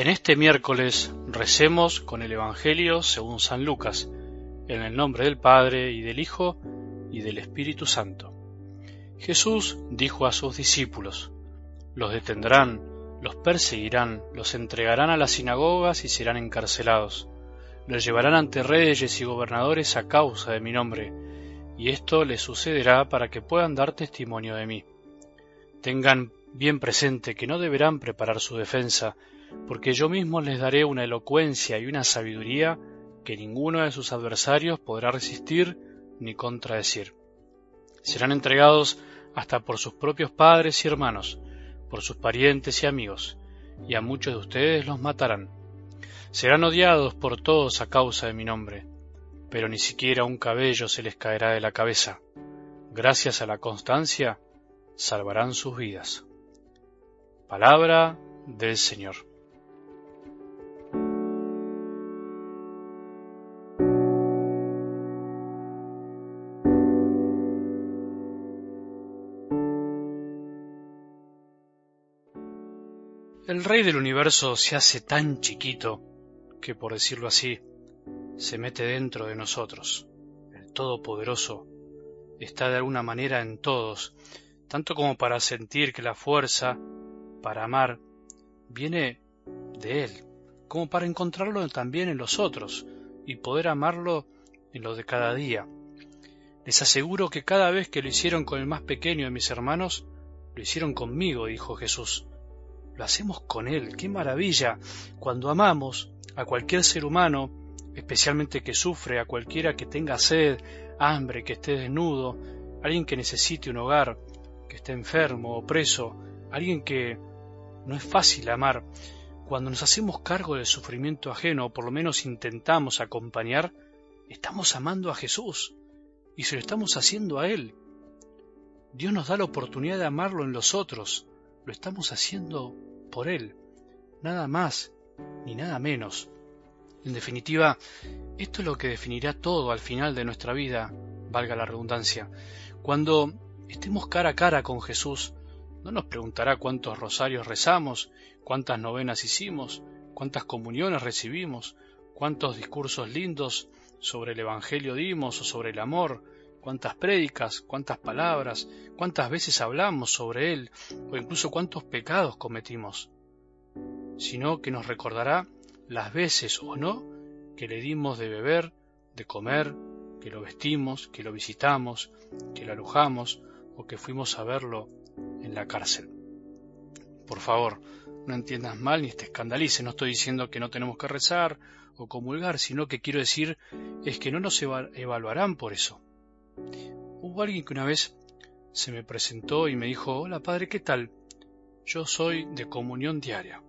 En este miércoles recemos con el Evangelio según San Lucas, en el nombre del Padre y del Hijo y del Espíritu Santo. Jesús dijo a sus discípulos, los detendrán, los perseguirán, los entregarán a las sinagogas y serán encarcelados, los llevarán ante reyes y gobernadores a causa de mi nombre, y esto les sucederá para que puedan dar testimonio de mí. Tengan bien presente que no deberán preparar su defensa, porque yo mismo les daré una elocuencia y una sabiduría que ninguno de sus adversarios podrá resistir ni contradecir. Serán entregados hasta por sus propios padres y hermanos, por sus parientes y amigos, y a muchos de ustedes los matarán. Serán odiados por todos a causa de mi nombre, pero ni siquiera un cabello se les caerá de la cabeza. Gracias a la constancia, salvarán sus vidas. Palabra del Señor. El Rey del universo se hace tan chiquito que, por decirlo así, se mete dentro de nosotros. El Todopoderoso está de alguna manera en todos, tanto como para sentir que la fuerza para amar viene de Él, como para encontrarlo también en los otros y poder amarlo en lo de cada día. Les aseguro que cada vez que lo hicieron con el más pequeño de mis hermanos, lo hicieron conmigo, dijo Jesús lo hacemos con Él. ¡Qué maravilla! Cuando amamos a cualquier ser humano, especialmente que sufre, a cualquiera que tenga sed, hambre, que esté desnudo, alguien que necesite un hogar, que esté enfermo o preso, alguien que no es fácil amar, cuando nos hacemos cargo del sufrimiento ajeno, o por lo menos intentamos acompañar, estamos amando a Jesús y se lo estamos haciendo a Él. Dios nos da la oportunidad de amarlo en los otros, lo estamos haciendo por Él, nada más ni nada menos. En definitiva, esto es lo que definirá todo al final de nuestra vida, valga la redundancia. Cuando estemos cara a cara con Jesús, no nos preguntará cuántos rosarios rezamos, cuántas novenas hicimos, cuántas comuniones recibimos, cuántos discursos lindos sobre el Evangelio dimos o sobre el amor, cuántas prédicas, cuántas palabras, cuántas veces hablamos sobre Él, o incluso cuántos pecados cometimos, sino que nos recordará las veces o no que le dimos de beber, de comer, que lo vestimos, que lo visitamos, que lo alojamos o que fuimos a verlo en la cárcel. Por favor, no entiendas mal ni te escandalices, no estoy diciendo que no tenemos que rezar o comulgar, sino que quiero decir es que no nos evaluarán por eso Hubo alguien que una vez se me presentó y me dijo, hola padre, ¿qué tal? Yo soy de comunión diaria.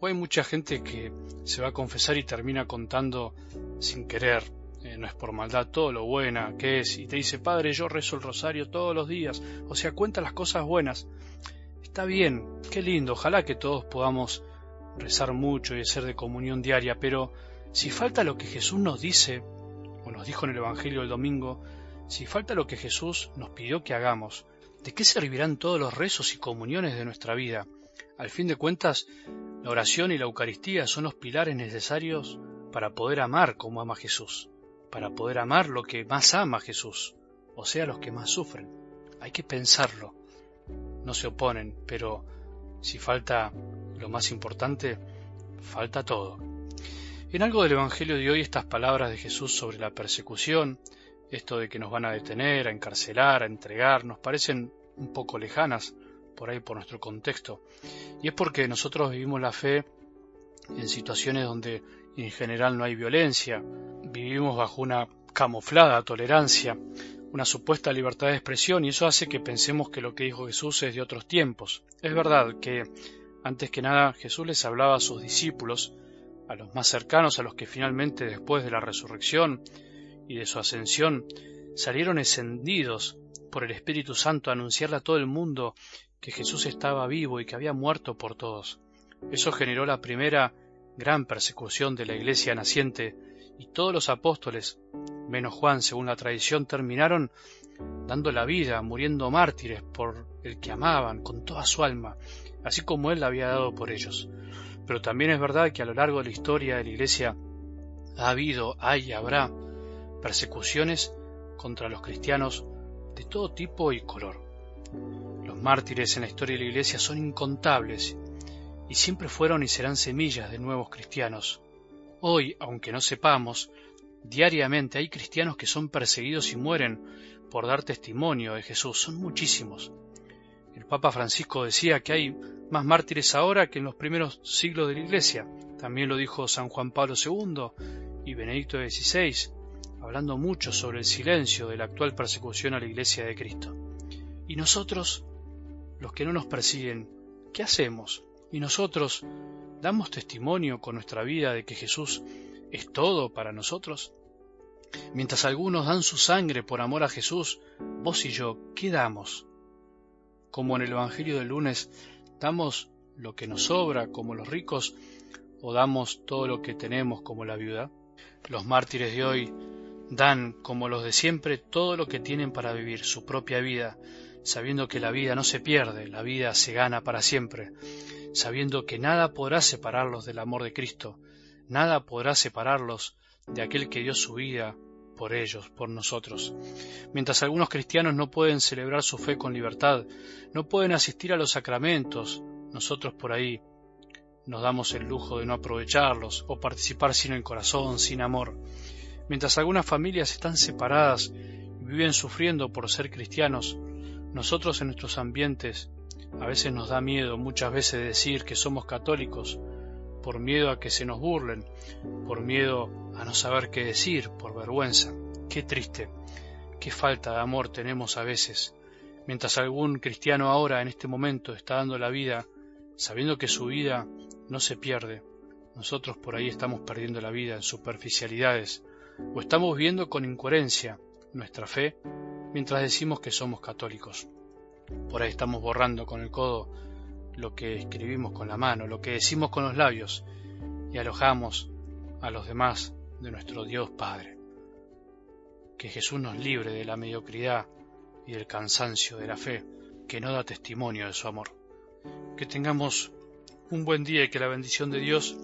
O hay mucha gente que se va a confesar y termina contando sin querer, eh, no es por maldad, todo lo buena que es, y te dice, padre, yo rezo el rosario todos los días, o sea, cuenta las cosas buenas. Está bien, qué lindo, ojalá que todos podamos rezar mucho y ser de comunión diaria, pero si falta lo que Jesús nos dice, o nos dijo en el Evangelio del domingo, si falta lo que Jesús nos pidió que hagamos, ¿de qué servirán todos los rezos y comuniones de nuestra vida? Al fin de cuentas, la oración y la Eucaristía son los pilares necesarios para poder amar como ama Jesús, para poder amar lo que más ama Jesús, o sea, los que más sufren. Hay que pensarlo. No se oponen, pero si falta lo más importante, falta todo. En algo del Evangelio de hoy estas palabras de Jesús sobre la persecución, esto de que nos van a detener, a encarcelar, a entregar, nos parecen un poco lejanas por ahí por nuestro contexto. Y es porque nosotros vivimos la fe en situaciones donde en general no hay violencia, vivimos bajo una camuflada tolerancia, una supuesta libertad de expresión y eso hace que pensemos que lo que dijo Jesús es de otros tiempos. Es verdad que antes que nada Jesús les hablaba a sus discípulos, a los más cercanos, a los que finalmente después de la resurrección y de su ascensión, salieron encendidos por el Espíritu Santo a anunciarle a todo el mundo que Jesús estaba vivo y que había muerto por todos. Eso generó la primera gran persecución de la iglesia naciente y todos los apóstoles, menos Juan según la tradición, terminaron dando la vida, muriendo mártires por el que amaban con toda su alma, así como él la había dado por ellos. Pero también es verdad que a lo largo de la historia de la Iglesia ha habido, hay y habrá persecuciones contra los cristianos de todo tipo y color. Los mártires en la historia de la Iglesia son incontables y siempre fueron y serán semillas de nuevos cristianos. Hoy, aunque no sepamos, diariamente hay cristianos que son perseguidos y mueren por dar testimonio de Jesús. Son muchísimos. El Papa Francisco decía que hay más mártires ahora que en los primeros siglos de la Iglesia. También lo dijo San Juan Pablo II y Benedicto XVI, hablando mucho sobre el silencio de la actual persecución a la Iglesia de Cristo. Y nosotros, los que no nos persiguen, ¿qué hacemos? Y nosotros, ¿damos testimonio con nuestra vida de que Jesús es todo para nosotros? Mientras algunos dan su sangre por amor a Jesús, vos y yo, ¿qué damos? Como en el Evangelio del lunes, ¿damos lo que nos sobra como los ricos o damos todo lo que tenemos como la viuda? Los mártires de hoy dan, como los de siempre, todo lo que tienen para vivir su propia vida, sabiendo que la vida no se pierde, la vida se gana para siempre, sabiendo que nada podrá separarlos del amor de Cristo, nada podrá separarlos de aquel que dio su vida por ellos, por nosotros. Mientras algunos cristianos no pueden celebrar su fe con libertad, no pueden asistir a los sacramentos, nosotros por ahí nos damos el lujo de no aprovecharlos o participar sin el corazón, sin amor. Mientras algunas familias están separadas y viven sufriendo por ser cristianos, nosotros en nuestros ambientes a veces nos da miedo muchas veces decir que somos católicos, por miedo a que se nos burlen, por miedo a no saber qué decir, por vergüenza. Qué triste, qué falta de amor tenemos a veces, mientras algún cristiano ahora en este momento está dando la vida, sabiendo que su vida no se pierde. Nosotros por ahí estamos perdiendo la vida en superficialidades, o estamos viendo con incoherencia nuestra fe mientras decimos que somos católicos. Por ahí estamos borrando con el codo lo que escribimos con la mano, lo que decimos con los labios, y alojamos a los demás de nuestro Dios Padre. Que Jesús nos libre de la mediocridad y del cansancio de la fe, que no da testimonio de su amor. Que tengamos un buen día y que la bendición de Dios,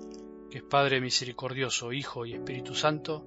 que es Padre misericordioso, Hijo y Espíritu Santo,